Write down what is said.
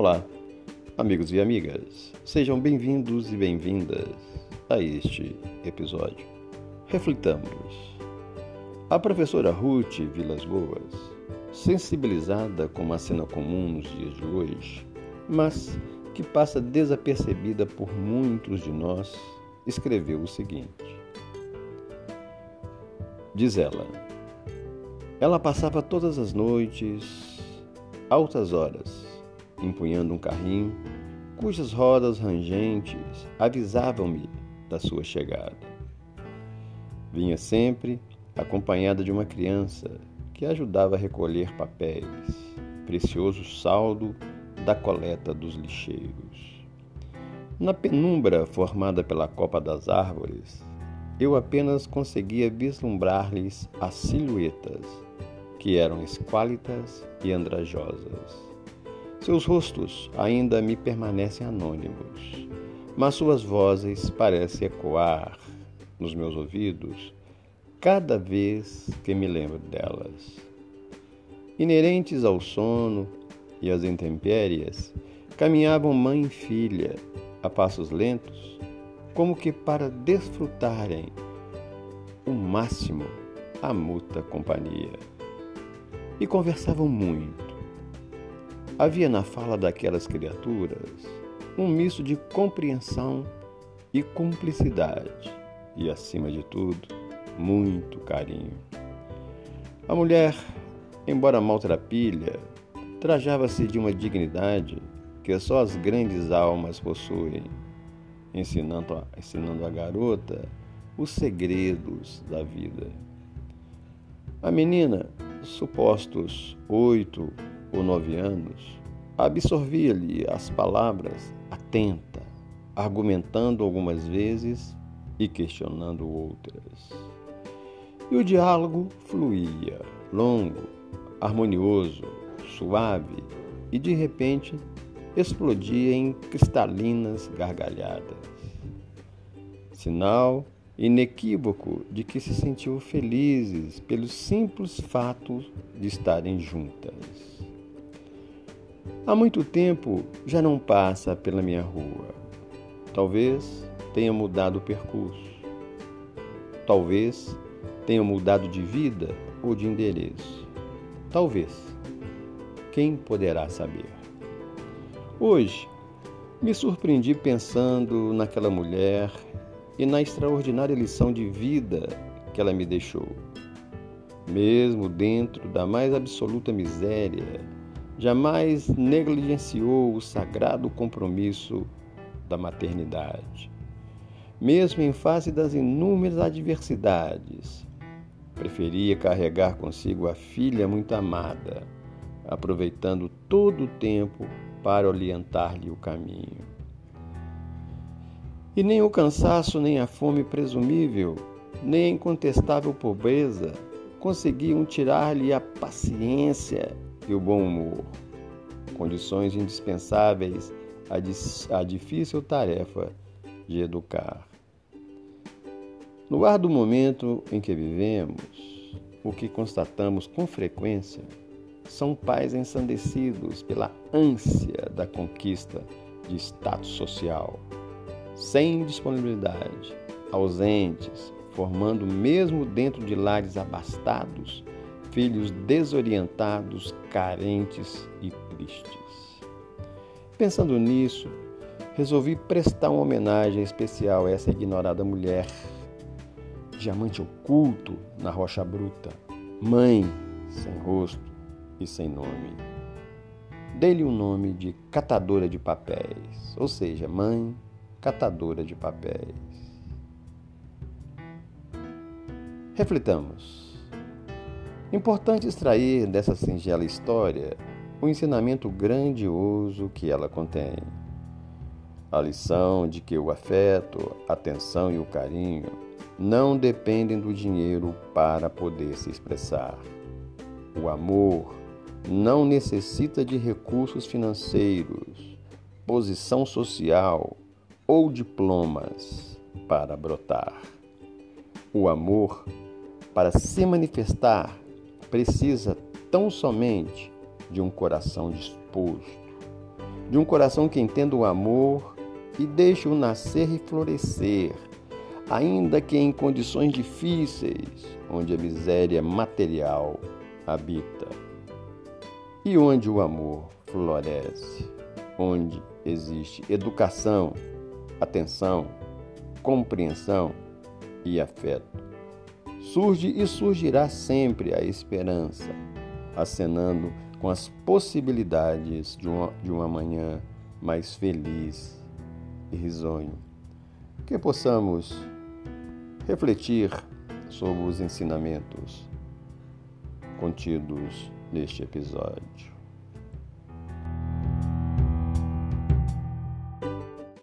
Olá, amigos e amigas, sejam bem-vindos e bem-vindas a este episódio. Reflitamos. A professora Ruth Vilas Boas, sensibilizada com uma cena comum nos dias de hoje, mas que passa desapercebida por muitos de nós, escreveu o seguinte: Diz ela, ela passava todas as noites, altas horas, empunhando um carrinho cujas rodas rangentes avisavam-me da sua chegada. Vinha sempre acompanhada de uma criança que ajudava a recolher papéis, precioso saldo da coleta dos lixeiros. Na penumbra formada pela copa das árvores, eu apenas conseguia vislumbrar-lhes as silhuetas, que eram esquálitas e andrajosas. Seus rostos ainda me permanecem anônimos, mas suas vozes parecem ecoar nos meus ouvidos cada vez que me lembro delas. Inerentes ao sono e às intempéries, caminhavam mãe e filha a passos lentos, como que para desfrutarem o máximo a mútua companhia. E conversavam muito Havia na fala daquelas criaturas um misto de compreensão e cumplicidade, e, acima de tudo, muito carinho. A mulher, embora maltrapilha, trajava-se de uma dignidade que só as grandes almas possuem, ensinando a, ensinando a garota os segredos da vida. A menina, supostos oito ou nove anos, absorvia-lhe as palavras atenta, argumentando algumas vezes e questionando outras. E o diálogo fluía, longo, harmonioso, suave, e de repente explodia em cristalinas gargalhadas. Sinal inequívoco de que se sentiam felizes pelo simples fato de estarem juntas. Há muito tempo já não passa pela minha rua. Talvez tenha mudado o percurso. Talvez tenha mudado de vida ou de endereço. Talvez. Quem poderá saber? Hoje, me surpreendi pensando naquela mulher e na extraordinária lição de vida que ela me deixou. Mesmo dentro da mais absoluta miséria, jamais negligenciou o sagrado compromisso da maternidade. Mesmo em face das inúmeras adversidades, preferia carregar consigo a filha muito amada, aproveitando todo o tempo para orientar-lhe o caminho. E nem o cansaço, nem a fome presumível, nem a incontestável pobreza conseguiam tirar-lhe a paciência e o bom humor, condições indispensáveis à difícil tarefa de educar. No ar do momento em que vivemos, o que constatamos com frequência são pais ensandecidos pela ânsia da conquista de status social, sem disponibilidade, ausentes, formando mesmo dentro de lares abastados filhos desorientados, carentes e tristes. Pensando nisso, resolvi prestar uma homenagem especial a essa ignorada mulher, diamante oculto na rocha bruta, mãe sem rosto e sem nome. Dei-lhe o nome de catadora de papéis, ou seja, mãe catadora de papéis. Reflitamos. Importante extrair dessa singela história o ensinamento grandioso que ela contém. A lição de que o afeto, a atenção e o carinho não dependem do dinheiro para poder se expressar. O amor não necessita de recursos financeiros, posição social ou diplomas para brotar. O amor, para se manifestar, precisa tão somente de um coração disposto, de um coração que entenda o amor e deixe-o nascer e florescer, ainda que em condições difíceis, onde a miséria material habita. E onde o amor floresce, onde existe educação, atenção, compreensão e afeto. Surge e surgirá sempre a esperança, acenando com as possibilidades de uma, de uma manhã mais feliz e risonho. Que possamos refletir sobre os ensinamentos contidos neste episódio.